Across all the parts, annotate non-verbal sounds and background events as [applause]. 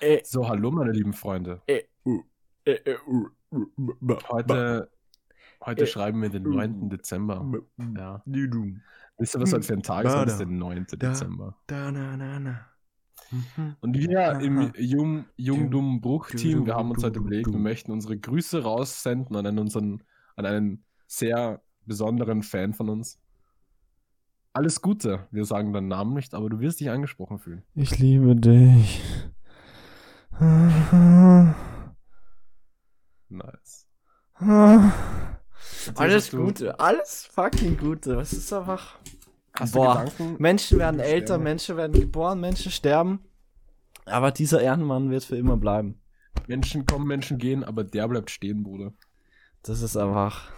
Äh, So, hallo meine lieben Freunde. äh, uh, äh, uh, uh, Heute, heute Äh, schreiben wir den 9. Dezember. Ja. Wisst ihr, was heute für ein Tag ist? Da, Heute ist da. der 9. Da. Dezember. Da, na, na, na. Mhm. Und wir im. Jung, Jung Dumm Bruch-Team, wir haben uns heute überlegt, wir möchten unsere Grüße raussenden an einen, unseren, an einen sehr besonderen Fan von uns. Alles Gute. Wir sagen deinen Namen nicht, aber du wirst dich angesprochen fühlen. Ich liebe dich. Nice. Alles Gute, alles fucking Gute. Was ist einfach. Hast Boah. du Gedanken? Menschen werden Sterben. älter, Menschen werden geboren, Menschen sterben. Aber dieser Ehrenmann wird für immer bleiben. Menschen kommen, Menschen gehen, aber der bleibt stehen, Bruder. Das ist einfach.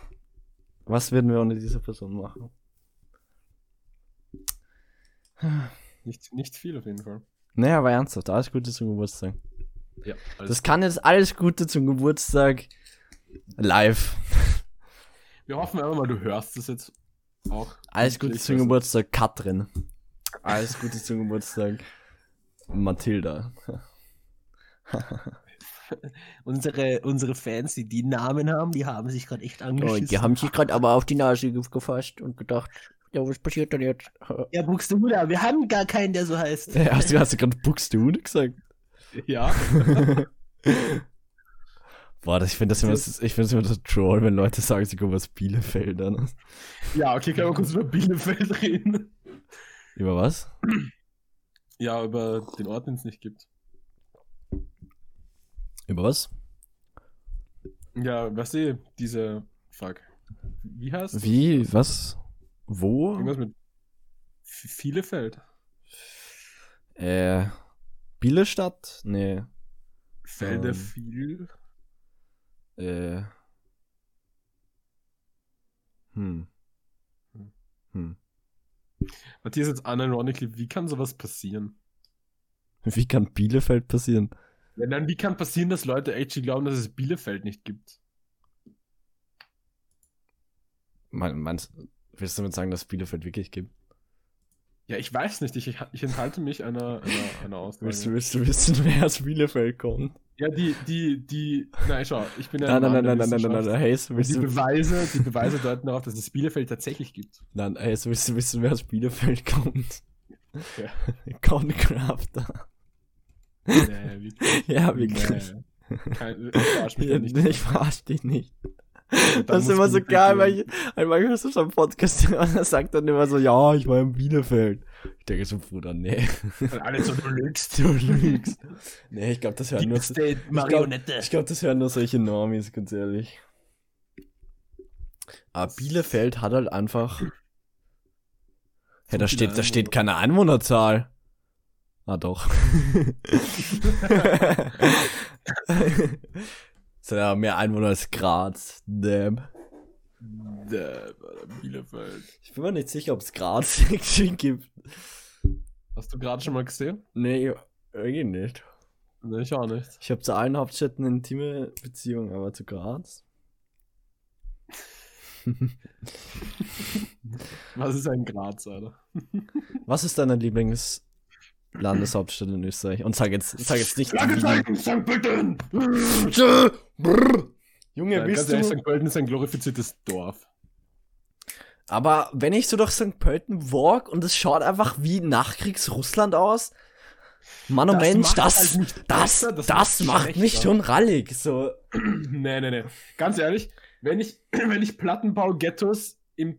Was würden wir ohne diese Person machen? Nicht, nicht viel auf jeden Fall. Naja, aber ernsthaft, alles Gute zum Geburtstag. Ja, Das kann jetzt alles Gute zum Geburtstag live. Wir hoffen einfach mal, du hörst es jetzt auch. Alles Gute zum Geburtstag, Katrin. Alles [laughs] Gute zum Geburtstag, Mathilda. Unsere, unsere Fans, die die Namen haben, die haben sich gerade echt Oh, angeschissen. die haben sich gerade aber auf die Nase ge- gefasst und gedacht, ja, was passiert denn jetzt? ja, Buxtehude, wir haben gar keinen, der so heißt. Ja, hast du, hast du gerade Buxtehude gesagt? Ja. Boah, das, ich finde das immer, so- ich finde das immer so troll, wenn Leute sagen, sie kommen aus Bielefeld. An. Ja, okay, können wir kurz über Bielefeld reden. Über was? Ja, über den Ort, den es nicht gibt. Über was? Ja, weißt du, diese. Fuck. Wie heißt Wie? Was? Wo? Irgendwas mit Vielefeld. Äh, Bielestadt? Nee. Felder Ähm. viel. Äh. Hm. Hm. Matthias jetzt unironically, wie kann sowas passieren? Wie kann Bielefeld passieren? Ja, dann, wie kann passieren, dass Leute actually glauben, dass es Bielefeld nicht gibt? Mein, meinst, willst du damit sagen, dass es Bielefeld wirklich gibt? Ja, ich weiß nicht. Ich, ich enthalte mich einer, einer, einer Aussage. Willst du, willst du wissen, wer aus Bielefeld kommt? Ja, die, die, die. Nein, schau, ich bin ja. Nein, ein nein, nein, nein, nein, nein, nein, nein, Hayes, willst die du, Beweise, die Beweise deuten darauf, dass es Bielefeld tatsächlich gibt. nein, Hayes, willst du wissen, wer aus Bielefeld kommt? Ja. Corncrafter. Nee, wirklich. [laughs] Ja, wirklich. Nee. Kein, ich verarsch mich da nicht. Ich verarsch dich nicht. Das ist immer so geil, weil ich, manchmal du schon Podcast [laughs] und er sagt dann immer so, ja, ich war in Bielefeld. Ich denke so, Bruder, nee. Und alle so, du lügst. [laughs] Du lügst. Nee, ich glaube, das hören nur, Marionette. ich glaube, das hören nur solche Normis, ganz ehrlich. Aber Bielefeld hat halt einfach. Ja, da viele steht, da steht keine Einwohnerzahl. Ah, doch. [laughs] Hat ja mehr Einwohner als Graz. Damn. Der, Bielefeld. Ich bin mir nicht sicher, ob es Graz [laughs] gibt. Hast du gerade schon mal gesehen? Nee, irgendwie nicht. Nee, ich auch nicht. Ich habe zu allen Hauptstädten eine intime Beziehung, aber zu Graz. [laughs] Was ist ein Graz, Alter? Was ist deine Lieblingslandeshauptstadt in Österreich? Und sag jetzt, sag jetzt nicht. Wien. St. Pölten! Brrr. Junge, willst ehrlich, du? St. Pölten ist ein glorifiziertes Dorf. Aber wenn ich so durch St. Pölten walk und es schaut einfach wie Nachkriegs-Russland aus, Mann, oh Das Mensch, macht das, halt das, besser, das, das macht mich schon rallig. So, nee, nee, nee. Ganz ehrlich, wenn ich, [clears throat] wenn ich Plattenbau-Ghettos im,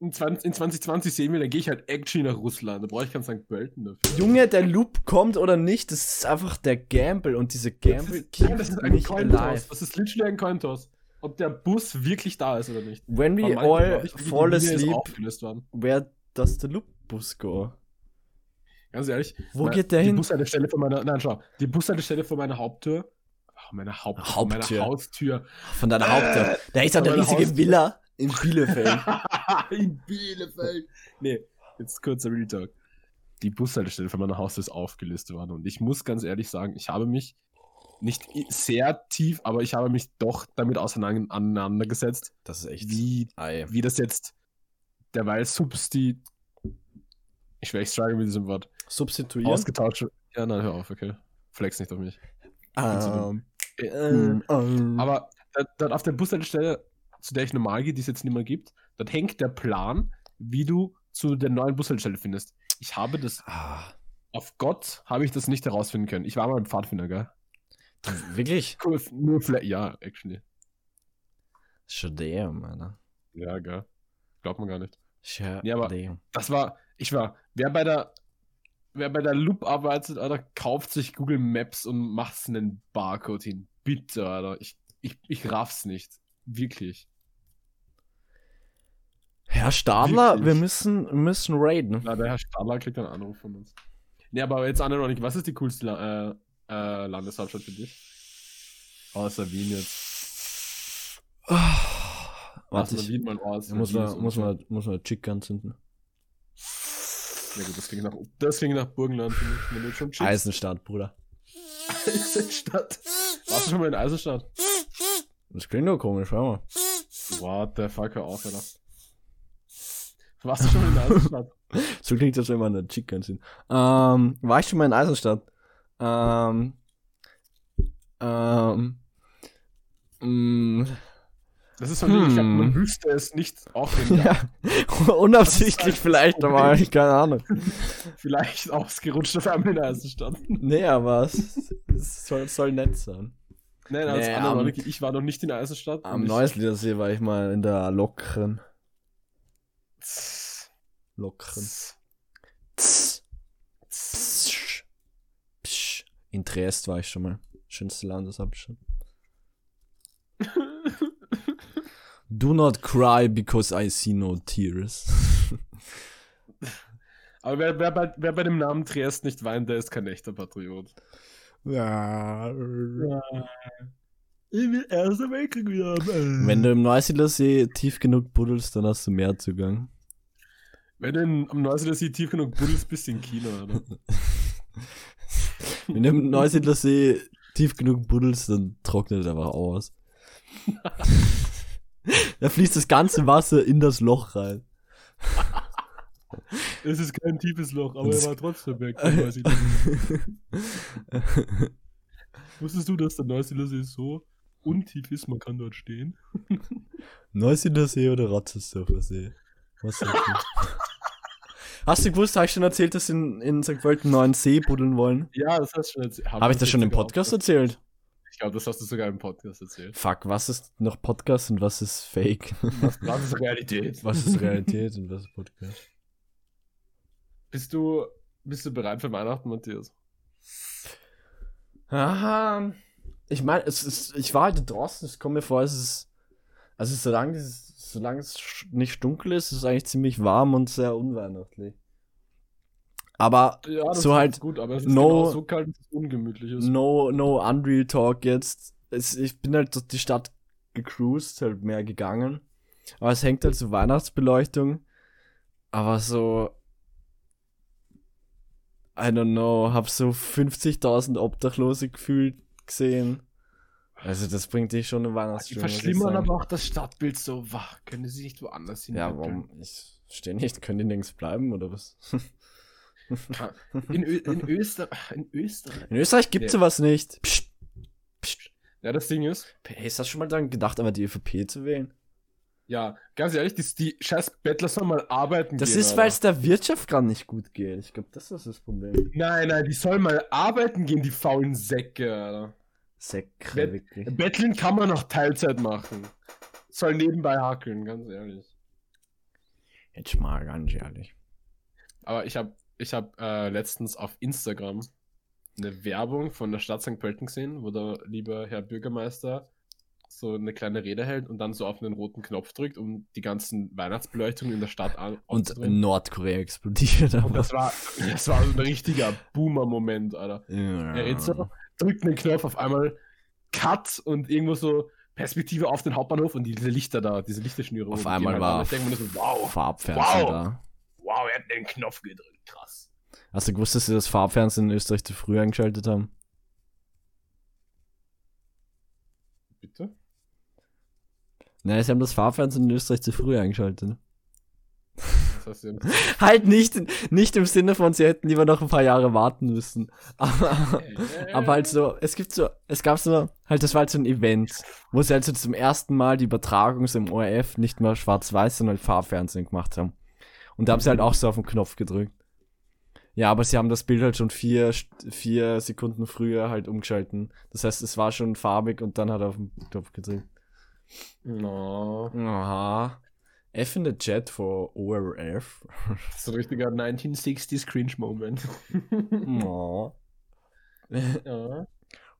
in, 20, in 2020 sehen will, dann gehe ich halt actually nach Russland. Da brauche ich kein St. Pölten dafür. Junge, der Loop kommt oder nicht, das ist einfach der Gamble und diese Das Gamble ist, nein, das ist ein Cointoss. Das ist literally ein Cointoss. Ob der Bus wirklich da ist oder nicht. When we all ich, fall asleep, where does the loop bus go? Ganz ehrlich. Wo mein- geht der die hin? Bushaltestelle von meiner, nein, schau. Die Bushaltestelle von meiner Haupttür. Meine Haupt, Haupttür. meiner Haustür. Von deiner Haupttür. Da ist von eine meiner riesige Haustür. Villa in Bielefeld. [laughs] In Bielefeld. Nee, jetzt kurzer Real Talk. Die Bushaltestelle von meiner Haustür ist aufgelistet worden. Und ich muss ganz ehrlich sagen, ich habe mich nicht sehr tief, aber ich habe mich doch damit auseinander- auseinandergesetzt, Das ist echt. wie, Ei. wie das jetzt derweil substi. Ich werde struggle mit diesem Wort. Substituieren? Ausgetauscht. Ja, nein, hör auf, okay. Flex nicht auf mich. Äh, ähm, ähm. Aber da- dort auf der Bushaltestelle, zu der ich normal gehe, die es jetzt nicht mehr gibt, dort hängt der Plan, wie du zu der neuen Bushaltestelle findest. Ich habe das, Ah, auf Gott habe ich das nicht herausfinden können. Ich war mal ein Pfadfinder, gell? [laughs] wirklich? Cool, nur vielleicht, ja, actually. Schon damn, Alter. Ja, gell. Glaubt man gar nicht. Schon Ja, aber- damn. Das war, ich war, wer bei der, wer bei der Loop arbeitet, Alter, kauft sich Google Maps und macht einen Barcode hin. Bitte, Alter. Ich, ich, ich raff's nicht. Wirklich. Herr Stadler, Wirklich? wir müssen, müssen raiden. Na, der Herr Stadler kriegt einen Anruf von uns. Nee, aber jetzt Aneronik, was ist die coolste La äh, äh, Landeshauptstadt für dich? Außer Wien jetzt. Warte, Außer ich, Wien, mein Ort. muss, mal, muss, mal, muss mal Chick anzünden. Ja gut, das klingt nach, das klingt nach Burgenland. Eisenstadt, Bruder. [laughs] Eisenstadt. Warst du schon mal in Eisenstadt? Das klingt nur komisch, schau mal. What the fuck, hör auf, Alter. Warst du schon in Eisenstadt? [laughs] So klingt das, wenn man eine Chick anzündet. Ähm, war ich schon mal in Eisenstadt? Ähm, ähm, mm, Das ist so ein Ding, ich glaub, Hm. man wüsste es nicht auch [laughs] ja, unabsichtlich vielleicht, aber ich keine Ahnung. [laughs] vielleicht ausgerutscht auf einmal in Eisenstadt. Nee, aber es, es soll, soll nett sein. Nein, als Nee, andere am- ich war noch nicht in Eisenstadt. Am ich- Neusledersee war ich mal in der lockeren. Lockeren. In Triest war ich schon mal. Schönste Landeshauptstadt. Do not cry because I see no tears. Aber wer, wer, bei, wer bei dem Namen Triest nicht weint, der ist kein echter Patriot. Ja. Ich will Erster Weltkrieg wieder haben. Wenn du im Neusiedlersee tief genug buddelst, dann hast du mehr Zugang. Wenn du am Neusiedler See tief genug buddelst, bist du in China, oder? [laughs] Wenn du im Neusiedlersee tief genug buddelst, dann trocknet er einfach aus. [laughs] da fließt das ganze Wasser in das Loch rein. [laughs] Es ist kein tiefes Loch, aber Das- er war trotzdem weg. [laughs] Wusstest du, dass der Neusiedler See so untief ist, man kann dort stehen? [laughs] Neusiedlersee oder Ratzersdorfer See? Was sagst du? [laughs] Hast du gewusst, habe ich schon erzählt, dass sie in, in St. Pölten einen neuen See buddeln wollen? Ja, das hast du schon erzählt. Habe ich das schon im Podcast erzählt? Ich glaube, das hast du sogar im Podcast erzählt. Fuck, was ist noch Podcast und was ist Fake? Was, was ist Realität? was ist Realität und was ist Podcast? Bist du, bist du bereit für Weihnachten, Matthias? Aha. Ich meine, es ist, ich war halt draußen, es kommt mir vor, es ist, also solange es, solange es nicht dunkel ist, ist es eigentlich ziemlich warm und sehr unweihnachtlich. Aber Ja, So halt gut, aber es ist no- genau so kalt, dass es ungemütlich ist. no, no Unreal Talk jetzt. Es, ich bin halt durch die Stadt gecruised, halt mehr gegangen. Aber es hängt halt so Weihnachtsbeleuchtung. Aber so, I don't know, hab so 50.000 Obdachlose gefühlt gesehen. Also das bringt dich schon eine Die Weihnachtsstimmung. ich verschlimmern aber auch das Stadtbild so wach. Können sie nicht woanders hin? Ja, warum? Ich verstehe nicht, können die nirgends bleiben oder was? In, Ö in, Österreich, in Österreich. In Österreich gibt's Nee. sowas nicht. Psst. Ja, das Ding ist, Hey, hast du schon mal daran gedacht, aber die ÖVP zu wählen? Ja, ganz ehrlich, die, die scheiß Bettler sollen mal arbeiten Das gehen. ist, Alter. weil es der Wirtschaft gerade nicht gut geht. Ich glaube, das ist das Problem. Nein, nein, die sollen mal arbeiten gehen, die faulen Säcke, Alter. Säcke, Bet- wirklich. Betteln kann man noch Teilzeit machen. Soll nebenbei hackeln, ganz ehrlich. Jetzt mal ganz ehrlich. Aber ich habe ich hab, äh, letztens auf Instagram eine Werbung von der Stadt St. Pölten gesehen, wo der liebe Herr Bürgermeister so eine kleine Rede hält und dann so auf einen roten Knopf drückt, um die ganzen Weihnachtsbeleuchtungen in der Stadt an Und. Nordkorea explodiert. Und das war, das war so ein richtiger Boomer-Moment, Alter. Ja. Er redet so, drückt einen Knopf auf einmal, Cut und irgendwo so Perspektive auf den Hauptbahnhof und diese Lichter da, diese Lichterschnüre. Auf einmal halt war so, wow, Farbfernsehen Wow. da. wow, er hat den Knopf gedrückt, krass. Hast du gewusst, dass sie das Farbfernsehen in Österreich zu früh eingeschaltet haben? Bitte? Nein, sie haben das Farbfernsehen in Österreich zu früh eingeschaltet. Du [laughs] halt nicht, nicht im Sinne von, sie hätten lieber noch ein paar Jahre warten müssen. Aber, aber halt so, es gibt so, es gab so, halt, das war halt so ein Event, wo sie halt so zum ersten Mal die Übertragung so im ORF nicht mehr schwarz-weiß, sondern halt Farbfernsehen gemacht haben. Und da haben sie halt auch so auf den Knopf gedrückt. Ja, aber sie haben das Bild halt schon vier, vier Sekunden früher halt umgeschalten. Das heißt, es war schon farbig und dann hat er auf den Knopf gedrückt. No. Aha. F in the chat for ORF. Das ist ein richtiger 1960s Cringe-Moment. Oh. [laughs] ja.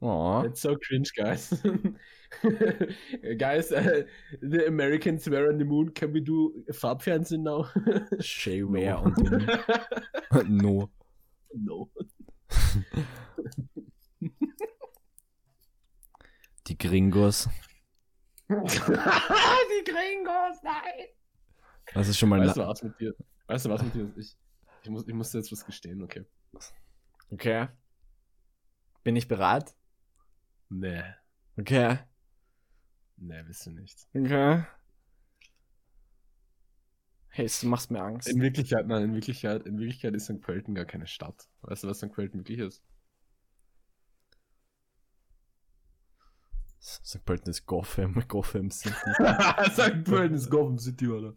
Oh. It's so cringe, guys. [laughs] guys, uh, the Americans were on the moon. Can we do Farbfernsehen now? [laughs] Shayware no. und No. No. Die Gringos. [laughs] Die Gringos, nein! Das ist schon mal Weißt du was mit dir? Weißt du was mit dir? Ich, ich, muss, ich muss jetzt was gestehen, okay. Okay. Bin ich bereit? Nee. Okay. Nee, bist du nicht. Okay. Hey, du machst mir Angst. In Wirklichkeit, nein, in Wirklichkeit, in Wirklichkeit ist St. Pölten gar keine Stadt. Weißt du, was St. Pölten wirklich ist? St. Pölten ist Gotham, [laughs] Gotham City. St. Pölten ist Gotham City, oder?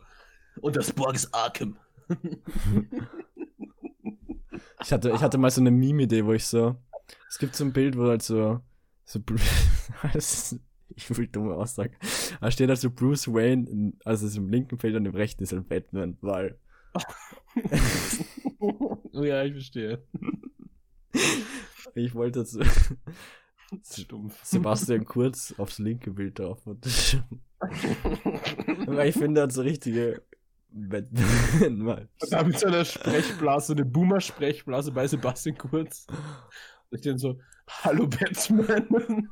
Und das Borg ist Arkham. ich, hatte, ich hatte mal so eine Meme-Idee, wo ich so. Es gibt so ein Bild, wo halt so. so [laughs] ich will dumme Aussage. Da steht halt so Bruce Wayne, also ist im linken Feld und im rechten ist halt Batman, weil. [laughs] ja, ich verstehe. Ich wollte jetzt. Stumpf. Sebastian Kurz aufs linke Bild drauf. [laughs] Weil ich finde, er hat so richtige Batman. [laughs] Da mit so einer Sprechblase, eine Boomer-Sprechblase bei Sebastian Kurz. Und ich dann so, hallo Batman.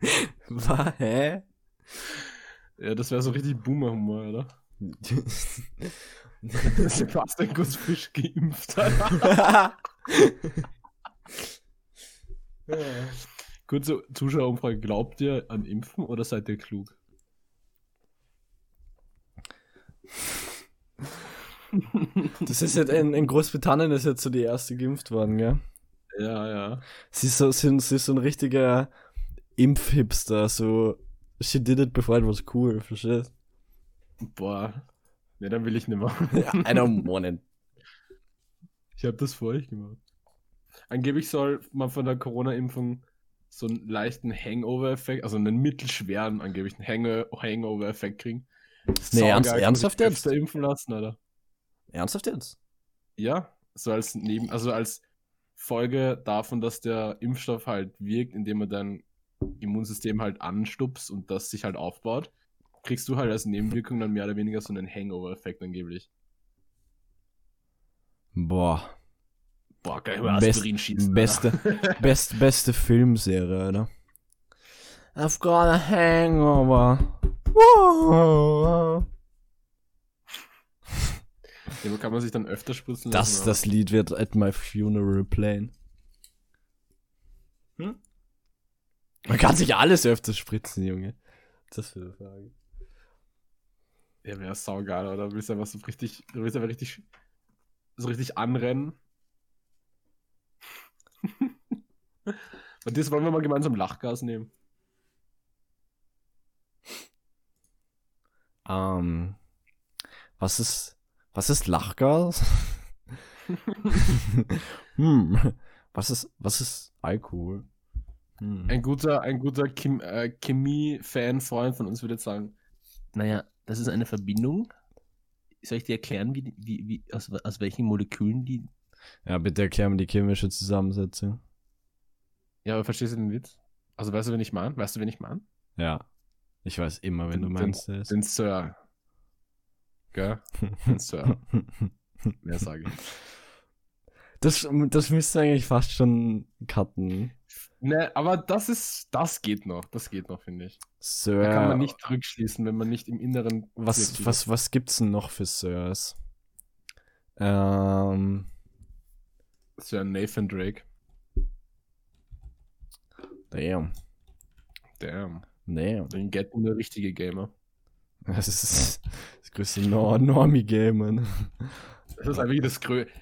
[laughs] Was? Hä? Ja, das wäre so richtig Boomer-Humor, oder? Sebastian Kurz frisch geimpft. Kurze Zuschauerumfrage. Glaubt ihr an Impfen oder seid ihr klug? Das ist jetzt in, in, Großbritannien ist jetzt so die erste geimpft worden, gell? Ja, ja. Sie ist so, sie, sie ist so ein richtiger Impfhipster, so she did it before it was cool, verstehst? Boah. Ne, dann will ich nicht mehr. I don't want it. Ich habe das vor euch gemacht. Angeblich soll man von der Corona-Impfung so einen leichten Hangover-Effekt, also einen mittelschweren, angeblich einen Hangover-Effekt kriegen. Nee, ernst, ernsthaft jetzt? impfen lassen, oder? Ernsthaft jetzt? Ja, so als Neben, also als Folge davon, dass der Impfstoff halt wirkt, indem man dein Immunsystem halt anstupst und das sich halt aufbaut, kriegst du halt als Nebenwirkung dann mehr oder weniger so einen Hangover-Effekt angeblich. Boah. Boah, geil, über Aspirin Best, schießen. Beste, [laughs] best, beste Filmserie, oder? I've got a hangover. Whoa. Ja, kann man sich dann öfter spritzen lassen? Das, das Lied wird at my funeral playing. Hm? Man kann sich alles öfter spritzen, Junge. Das für eine Frage. Ja, wäre saugeil, oder? Du willst einfach so richtig, du willst einfach richtig, so richtig anrennen [laughs] Und das wollen wir mal gemeinsam Lachgas nehmen. Ähm, was ist, was ist Lachgas? [laughs] hm, was ist, was ist Alkohol? Hm. Ein guter, ein guter Chem äh, Chemie-Fan-Freund von uns würde jetzt sagen, naja, das ist eine Verbindung. Soll ich dir erklären, wie, wie, wie, aus, aus welchen Molekülen die ja, bitte erklär mir die chemische Zusammensetzung. Ja, aber verstehst du den Witz? Also weißt du, wen ich meine? Weißt du, wen ich meine? Ja. Ich weiß immer, wenn den, du meinst. Den, den Sir. Gell? Den Sir. [laughs] Mehr sage ich. Das, das müsste eigentlich fast schon cutten. Ne, aber das ist, das geht noch, das geht noch, finde ich. Sir. Da kann man nicht rückschließen, wenn man nicht im Inneren. Was, was, was gibt's denn noch für Sirs? Ähm. Sir Nathan Drake. Damn. Damn. Damn. Den get nur richtige Gamer. Das ist das größte Nor Normie-Game, Mann. Das ist einfach das größte.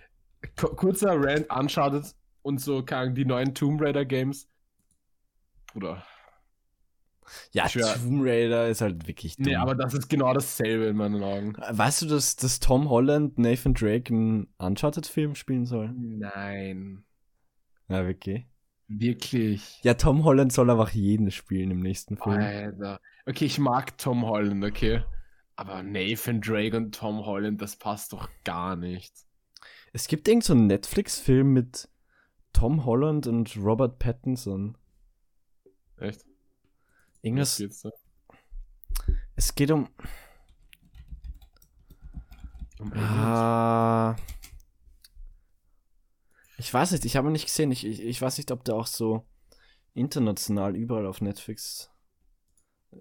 Kurzer Rant Uncharted und so kann die neuen Tomb Raider Games. Bruder. Ja, Schwör. Tomb Raider ist halt wirklich dumm. Nee, aber das ist genau dasselbe in meinen Augen. Weißt du, dass, dass Tom Holland Nathan Drake einen Uncharted-Film spielen soll? Nein. Ja, wirklich. Wirklich. Ja, Tom Holland soll einfach jeden spielen im nächsten Film. Alter. Okay, ich mag Tom Holland, okay. Aber Nathan Drake und Tom Holland, das passt doch gar nicht. Es gibt irgend so Netflix-Film mit Tom Holland und Robert Pattinson. Echt? Irgendwas. Was geht's da? Es geht um. Um? Ah. Ich weiß nicht, ich habe ihn nicht gesehen. Ich, ich, ich weiß nicht, ob der auch so international überall auf Netflix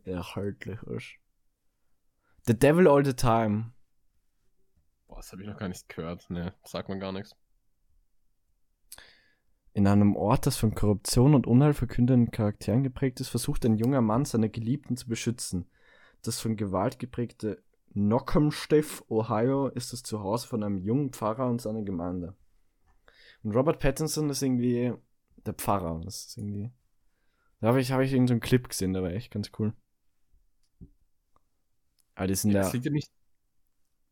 erhältlich ist. The Devil All the Time. Boah, das habe ich noch gar nicht gehört. Ne, sagt man gar nichts. In einem Ort, das von Korruption und Unheil verkündenden Charakteren geprägt ist, versucht ein junger Mann, seine Geliebten zu beschützen. Das von Gewalt geprägte Knockemstiff, Ohio, ist das Zuhause von einem jungen Pfarrer und seiner Gemeinde. Und Robert Pattinson ist irgendwie der Pfarrer. Das ist irgendwie. Da habe ich, hab ich irgendeinen so Clip gesehen, der war echt ganz cool. Aber die sind Ja, ja. es, liegt ja nicht,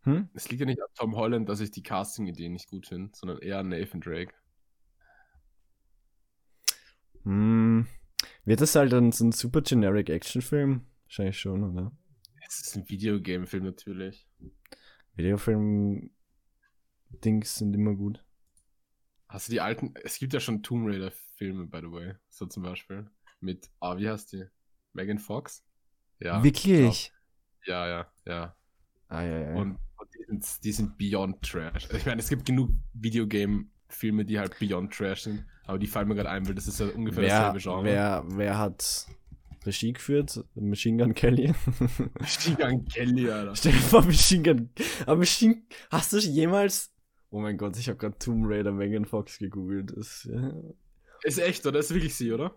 Hm? es liegt ja nicht an Tom Holland, dass ich die Casting-Idee nicht gut finde, sondern eher an Nathan Drake. Hm. Wird das halt dann so ein super generic Actionfilm? Wahrscheinlich schon, oder? Es ist ein Videogame-Film natürlich. Videofilm-Dings sind immer gut. Hast du die alten. Es gibt ja schon Tomb Raider-Filme, by the way. So zum Beispiel. Mit. Ah, wie heißt die? Megan Fox? Ja. Wirklich? Ja, ja, ja. Ah, ja, ja. Und, und die, sind, die sind beyond trash. Ich meine, es gibt genug Videogame-Filme, die halt beyond trash sind. Aber die fallen mir gerade ein, weil das ist ja ungefähr wer, dasselbe Genre. wer, wer hat Regie geführt? Machine Gun Kelly. [laughs] Stigan Kelly, Alter. [laughs] Stell dir vor, Machine Gun. Aber Machine. Hast du jemals. Oh mein Gott, ich habe gerade Tomb Raider Megan Fox gegoogelt. Das, ja. Ist echt, oder? Ist wirklich sie, oder?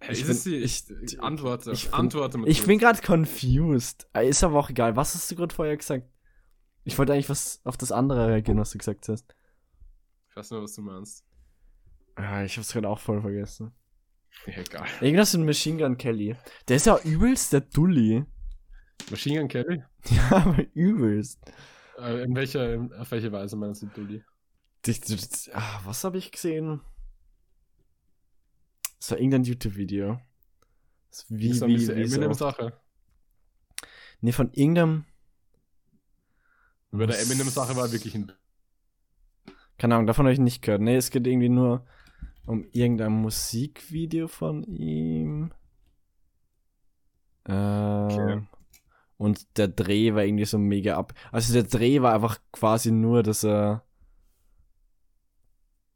Hey, Ich ist bin- sie? ich- Ich, antworte. ich bin- antworte Ich bin gerade confused. Ist aber auch egal. Was hast du gerade vorher gesagt? Ich wollte eigentlich was auf das andere reagieren, was du gesagt hast. Ich weiß nur, was du meinst. Ja, ich hab's gerade auch voll vergessen. Ja, egal. Irgendwas mit Machine Gun Kelly. Der ist ja übelst der Dulli. Machine Gun Kelly? [laughs] Ja, aber übelst. Äh, in welcher, auf welche Weise meinst du Dulli? Ah, Was habe ich gesehen? Das war irgendein YouTube-Video. Das ist Wie, wie, wie. Eminem-Sache. Nee, von irgendeinem. Über der Eminem-Sache war wirklich ein. Keine Ahnung, davon habe ich nicht gehört. Nee, es geht irgendwie nur um irgendein Musikvideo von ihm. Ähm, Und der Dreh war irgendwie so mega ab. Also der Dreh war einfach quasi nur, dass er.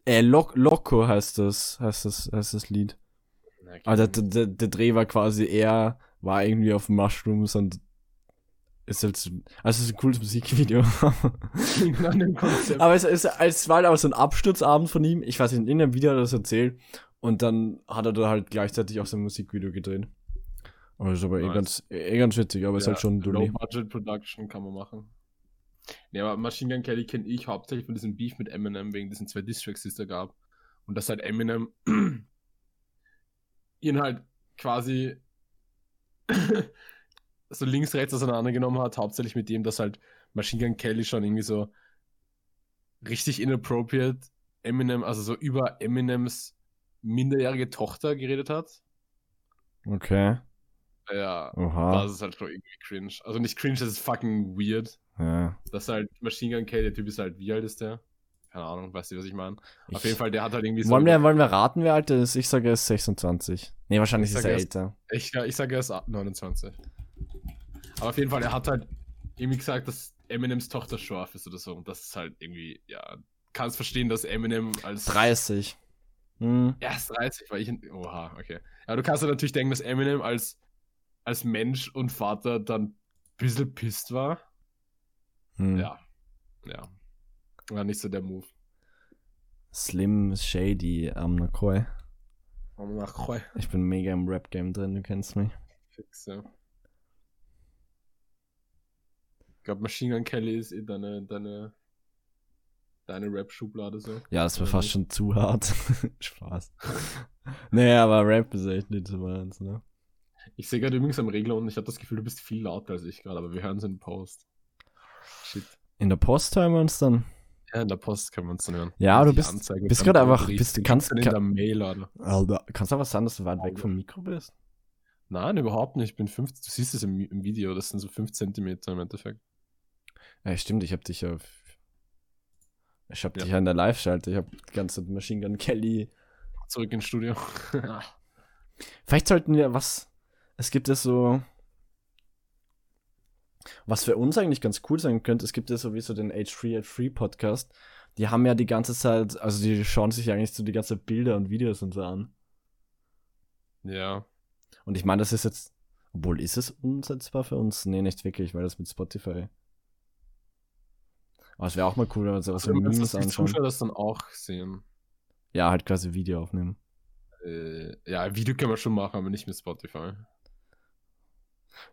Äh, Lo Loco heißt das, heißt das, heißt das Lied. Aber der, der, der Dreh war quasi er, war irgendwie auf Mushrooms und ist halt so, also es ist ein cooles Musikvideo. [laughs] Konzept. aber es, es, es war halt auch so ein Absturzabend von ihm. Ich weiß nicht, in irgendeinem Video hat er das erzählt. Und dann hat er da halt gleichzeitig auch sein Musikvideo gedreht. Und das ist aber eh, Nice. ganz, eh ganz witzig, aber ist halt schon Low. Budget Production kann man machen. Nee, aber Machine Gun Kelly kenne ich hauptsächlich von diesem Beef mit Eminem wegen diesen zwei Distracks, die es da gab. Und dass halt Eminem [clears throat] ihn halt quasi so links, rechts auseinandergenommen hat, hauptsächlich mit dem, dass halt Machine Gun Kelly schon irgendwie so richtig inappropriate Eminem, also so über Eminems minderjährige Tochter geredet hat. Okay. Ja, Oha. das ist halt schon irgendwie cringe. Also nicht cringe, das ist fucking weird. Ja. Das ist halt Machine Gun Kelly, der Typ ist halt, wie alt ist der? Keine Ahnung, weißt du, was ich meine? Auf jeden Fall, der hat halt irgendwie so. Wollen wir, wollen wir raten, wer alt er ist? Ich sage, er ist 26. Nee, wahrscheinlich Ich ist er er älter. Ich, ich sage, er ist 29. Aber auf jeden Fall, er hat halt irgendwie gesagt, dass Eminems Tochter scharf ist oder so. Und das ist halt irgendwie, ja, kannst verstehen, dass Eminem als. 30. Hm. Erst 30, weil ich. in- Oha, okay. Ja, du kannst ja natürlich denken, dass Eminem als, als Mensch und Vater dann ein bisschen pisst war. Hm. Ja. Ja. War nicht so der Move. Slim Shady am Nakoi. Haben wir nach Ich bin mega im Rap-Game drin, du kennst mich. Fix, ja. Ich glaube, Machine Gun Kelly ist eh deine, deine, deine Rap-Schublade so. Ja, das war fast schon zu hart. [laughs] Spaß. nee, aber Rap ist echt nicht so meins, ne? Ich sehe gerade übrigens am Regler und ich habe das Gefühl, du bist viel lauter als ich gerade, aber wir hören es in Post. Shit. In der Post hören wir uns dann? Ja, in der Post können wir uns dann hören. Ja, du bist, bist gerade einfach, bist, du kannst, in der Mail, oder? Alter, kannst du aber sagen, dass du weit weg vom Mikro bist? Nein, überhaupt nicht. Ich bin 5, du siehst es im, im Video, das sind so 5 cm im Endeffekt. Ja, stimmt, ich habe dich ja. Ich habe ja. dich ja in der Live-Schalte. Ich habe die ganze Machine Gun Kelly. Zurück ins Studio. Vielleicht sollten wir was. Es gibt ja so. Was für uns eigentlich ganz cool sein könnte, es gibt ja sowieso den H3H3 Podcast. Die haben ja die ganze Zeit, also die schauen sich eigentlich so die ganze Bilder und Videos und so an. Ja. Und ich meine, das ist jetzt, obwohl ist es umsetzbar für uns? Nee, nicht wirklich, weil das mit Spotify aber es wäre auch mal cool, wenn wir sowas also, Memes anschauen. Die Zuschauer das dann auch sehen. Ja, halt quasi Video aufnehmen. Äh, ja, Video können wir schon machen, aber nicht mit Spotify.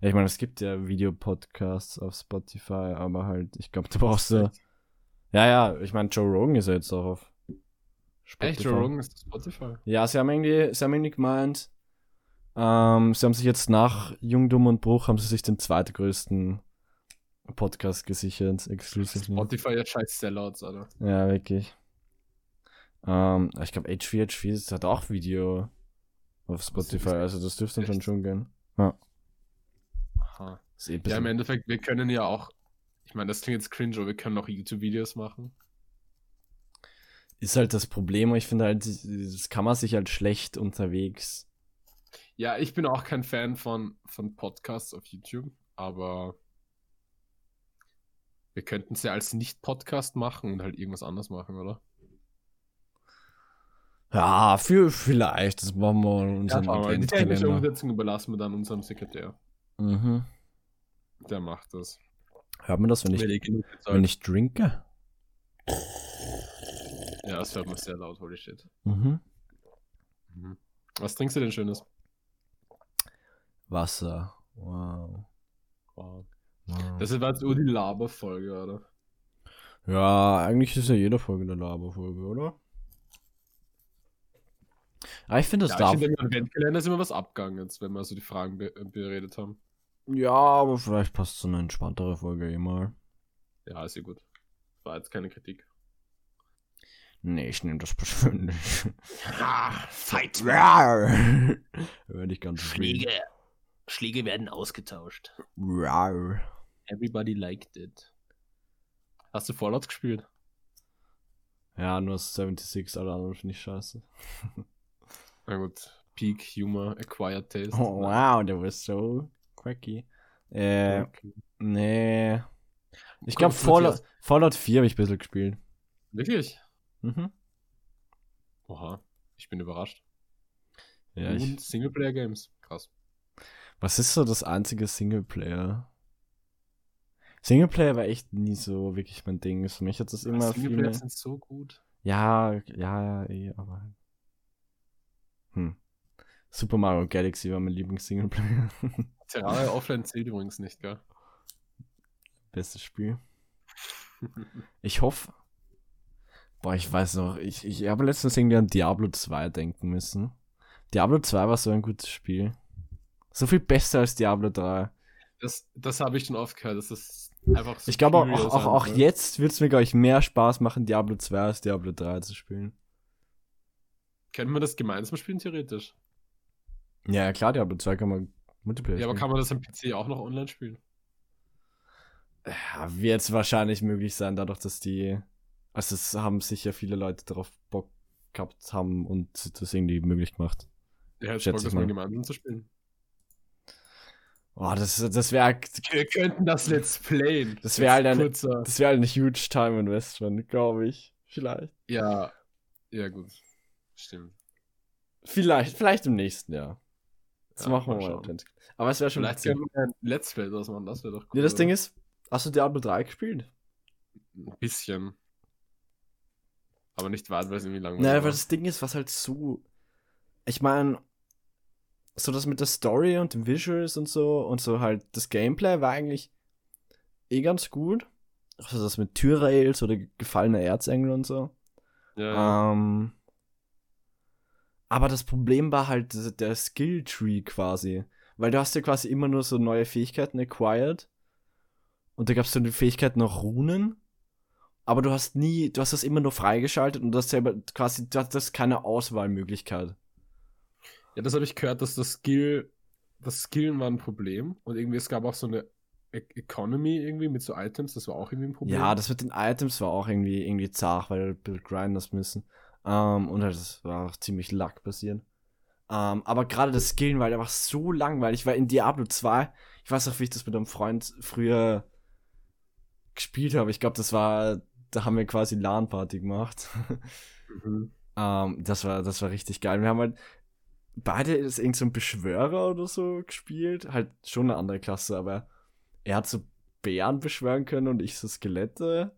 Ja, ich meine, es gibt ja Videopodcasts auf Spotify, aber halt, ich glaube, du brauchst du. Ja, ja, ich meine, Joe Rogan ist ja jetzt auch auf Spotify. Echt, Joe Rogan ist auf Spotify? Ja, sie haben irgendwie, sie haben irgendwie gemeint, ähm, sie haben sich jetzt nach Jungdum und Bruch, haben sie sich den zweitgrößten Podcast gesichert, exklusiv. Spotify ja scheiß Sellouts, Alter. Ja, wirklich. Ähm, ich glaube, H4H4 hat auch Video auf Spotify, also das dürfte dann schon gehen. Ja. Aha. Eh ja, im Endeffekt, wir können ja auch, ich meine, das klingt jetzt cringe, aber wir können auch YouTube-Videos machen. Ist halt das Problem, ich finde halt, das kann man sich halt schlecht unterwegs. Ja, ich bin auch kein Fan von, von Podcasts auf YouTube, aber wir könnten es ja als Nicht-Podcast machen und halt irgendwas anderes machen, oder? Ja, für, vielleicht. Das machen wir in unserem ja, aber Die technische Umsetzung überlassen wir dann unserem Sekretär. Mhm. Der macht das. Hört man das, wenn ich, wenn ich trinke? Ja, das hört man sehr laut, holy shit. Mhm. mhm. Was trinkst du denn Schönes? Wasser. Wow. Wow. Das war jetzt nur die Laberfolge, oder? Ja, eigentlich ist ja jede Folge eine Laberfolge, oder? Aber ich finde, das ja, darf. Ich finde, im Adventkalender ist immer was abgegangen, jetzt, wenn wir so die Fragen be beredet haben. Ja, aber vielleicht passt so eine entspanntere Folge eh mal. Ja, ist ja gut. War jetzt keine Kritik. Nee, ich nehme das persönlich. [laughs] Ah, fight! Hör [laughs] ich ganz Schläge. Schläge werden ausgetauscht. Rar. Everybody liked it. Hast du Fallout gespielt? Ja, nur 76, alle anderen finde ich scheiße. [laughs] Na gut. Peak Humor, Acquired Taste. Oh, wow, der war so quacky. Äh, okay. nee. Ich glaube, Fallout, Fallout 4 habe ich ein bisschen gespielt. Wirklich? Mhm. Oha, ich bin überrascht. Ja, Und ich... Singleplayer-Games. Krass. Was ist so das einzige Singleplayer? Singleplayer war echt nie so wirklich mein Ding. Für mich hat das immer ja, Singleplayer viel sind so gut. Ja, ja, ja, eh, aber. Hm. Super Mario Galaxy war mein Lieblings-Singleplayer. [laughs] Terraria Offline zählt übrigens nicht, gell? Bestes Spiel. Ich hoffe. Boah, ich weiß noch, ich, ich habe letztens irgendwie an Diablo 2 denken müssen. Diablo 2 war so ein gutes Spiel. So viel besser als Diablo 3. Das, das habe ich schon oft gehört. Das ist einfach so Ich glaube auch, auch, auch jetzt wird es mir, glaube ich, mehr Spaß machen, Diablo 2 als Diablo 3 zu spielen. Können wir das gemeinsam spielen, theoretisch? Ja, klar, Diablo 2 kann man Multiplayer Ja, aber kann man das am PC auch noch online spielen? Ja, wird es wahrscheinlich möglich sein, dadurch, dass die. Also, es haben sicher viele Leute darauf Bock gehabt haben und das irgendwie möglich gemacht. Ja, jetzt Bock, das mal gemeinsam zu spielen. Oh, das, das wäre. Wir könnten das Let's Playen. Das wäre halt ein, das wäre halt ein huge Time Investment, glaube ich. Vielleicht. Ja. Ja, gut. Stimmt. Vielleicht, vielleicht im nächsten Jahr. Das ja, machen wir mal. Schauen. Aber es wäre schon. Vielleicht können wir ein Let's Play das machen, das wäre doch cool. Ja, das? Ding ist, hast du Diablo 3 gespielt? Ein bisschen. Aber nicht weit, weil es irgendwie lang Naja, weil das Ding ist, was halt so ich meine, so das mit der Story und den Visuals und so und so halt das Gameplay war eigentlich eh ganz gut. Also das mit Türrails oder gefallene Erzengel und so. Ja, ja. Ähm, aber das Problem war halt der- Skill Tree quasi. Weil du hast ja quasi immer nur so neue Fähigkeiten acquired. Und da gab es dann die Fähigkeiten noch Runen. Aber du hast nie, du hast das immer nur freigeschaltet und du hast selber quasi, du hattest keine Auswahlmöglichkeit. Ja, das habe ich gehört, dass das Skill, das Skillen war ein Problem. Und irgendwie, es gab auch so eine E- Economy irgendwie mit so Items, das war auch irgendwie ein Problem. Ja, das mit den Items war auch irgendwie, irgendwie zart, weil grinden das müssen. Ähm, und halt, das war auch ziemlich Luck passieren. Ähm, aber gerade das Skillen war halt einfach so langweilig, weil in Diablo 2, ich weiß noch, wie ich das mit einem Freund früher gespielt habe. Ich glaube, das war, da haben wir quasi LAN-Party gemacht. Mhm. [laughs] ähm, das war, das war richtig geil. Wir haben halt beide ist irgend so ein Beschwörer oder so gespielt. Halt schon eine andere Klasse, aber er hat so Bären beschwören können und ich so Skelette.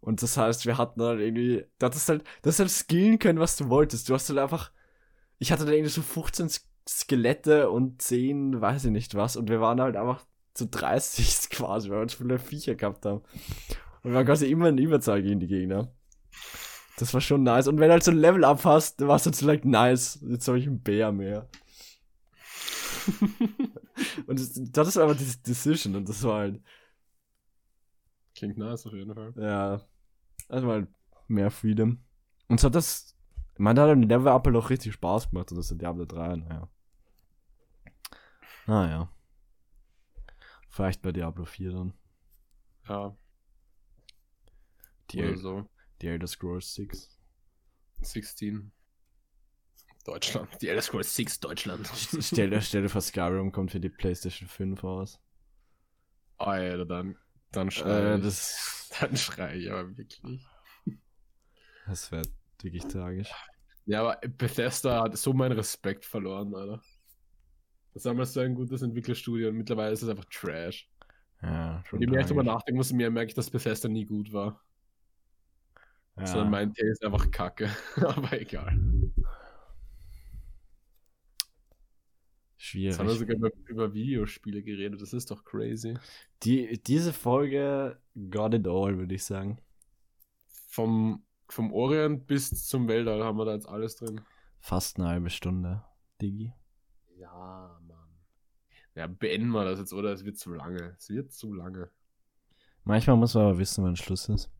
Und das heißt, wir hatten halt irgendwie, das ist halt, das halt skillen können, was du wolltest. Du hast halt einfach, ich hatte da irgendwie so 15 Sk- Skelette und 10, weiß ich nicht was. Und wir waren halt einfach zu 30 [laughs] quasi, weil wir uns viele Viecher gehabt haben. Und wir waren quasi immer in Überzahl gegen die Gegner. Das war schon nice. Und wenn du halt so ein Level up hast, dann warst du so like, nice, jetzt habe ich einen Bär mehr. [laughs] Und das, das ist einfach die Decision und das war halt, Klingt nice auf jeden Fall. ja, das war halt mehr Freedom. Und so hat das, ich meine, da hat ein Level Up halt auch richtig Spaß gemacht und das ist Diablo 3, naja. Naja. Vielleicht bei Diablo 4 dann. Ja, Die, oder so. Die Elder Scrolls 6. 16. Deutschland. Die Elder Scrolls 6 Deutschland. stell, dir, stell dir vor, Skyrim kommt für die PlayStation 5 aus. Alter, dann, dann schrei Äh, ich. das, [laughs] Dann schrei ich aber wirklich. das wäre wirklich tragisch. Ja, aber Bethesda hat so meinen Respekt verloren, Alter. Das ist damals so ein gutes Entwicklerstudio und mittlerweile ist es einfach Trash. Ja, schon je mehr ich drüber tragisch. nachdenke, umso mehr merke ich, dass Bethesda nie gut war. Ja. Sondern mein Tee ist einfach kacke. [laughs] aber egal. Jetzt haben wir Schwierig. sogar über, über Videospiele geredet, das ist doch crazy. Die, diese Folge got it all, würde ich sagen. Vom, vom Orient bis zum Weltall haben wir da jetzt alles drin. Fast eine halbe Stunde, Digi. Ja, Mann. Ja, beenden wir das jetzt, oder? Es wird zu lange. Es wird zu lange. Manchmal muss man aber wissen, wann Schluss ist.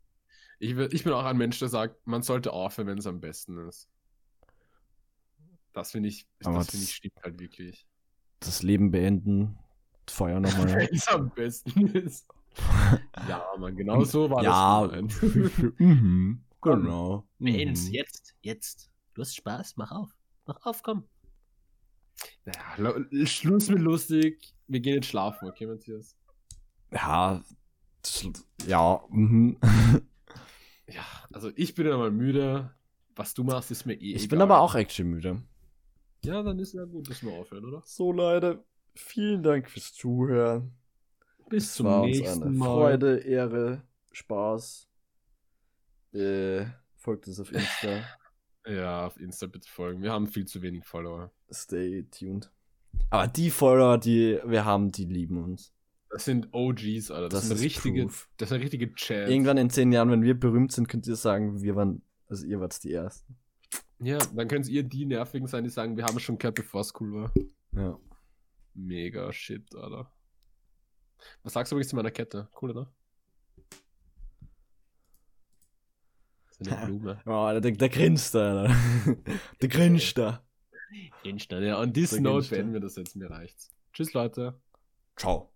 Ich, will- ich bin auch ein Mensch, der sagt, man sollte aufhören, wenn es am besten ist. Das finde ich, Aber das das- finde ich stimmt halt wirklich. Das Leben beenden, Feuer nochmal. [laughs] Wenn es am besten ist. [laughs] Ja, Mann, genau so war ja, das. gemeint. [laughs] mhm, genau. Beends, Mhm. jetzt, jetzt. Du hast Spaß, mach auf. Mach auf, komm. Ja, lo- Schluss mit lustig. Wir gehen jetzt schlafen, okay, Matthias? Ja, das- ja, mhm. Ja, also ich bin ja mal müde. Was du machst, ist mir eh Ich egal. bin aber auch action müde. Ja, dann ist ja gut, dass wir aufhören, oder? So, Leute, vielen Dank fürs Zuhören. Bis Es zum war uns nächsten eine Mal. Freude, Ehre, Spaß. Äh, folgt uns auf Insta. [laughs] Ja, auf Insta bitte folgen. Wir haben viel zu wenig Follower. Stay tuned. Aber die Follower, die wir haben, die lieben uns. Das sind OGs, Alter. Das, Das ist richtige, Proof. das sind richtige Chats. Irgendwann in zehn Jahren, wenn wir berühmt sind, könnt ihr sagen, wir waren, also ihr wart die Ersten. Ja, dann könnt ihr die nervigen sein, die sagen, wir haben es schon gehört, bevor es cool war. Ja. Mega shit, Alter. Was sagst du übrigens zu meiner Kette? Cool, oder? Das ist eine Blume. Oh, Alter, der, der grinst [laughs] da, Alter. Der grinst da. Insta. Ja, on this note beenden wir das jetzt. Mir reicht's. Tschüss, Leute. Ciao.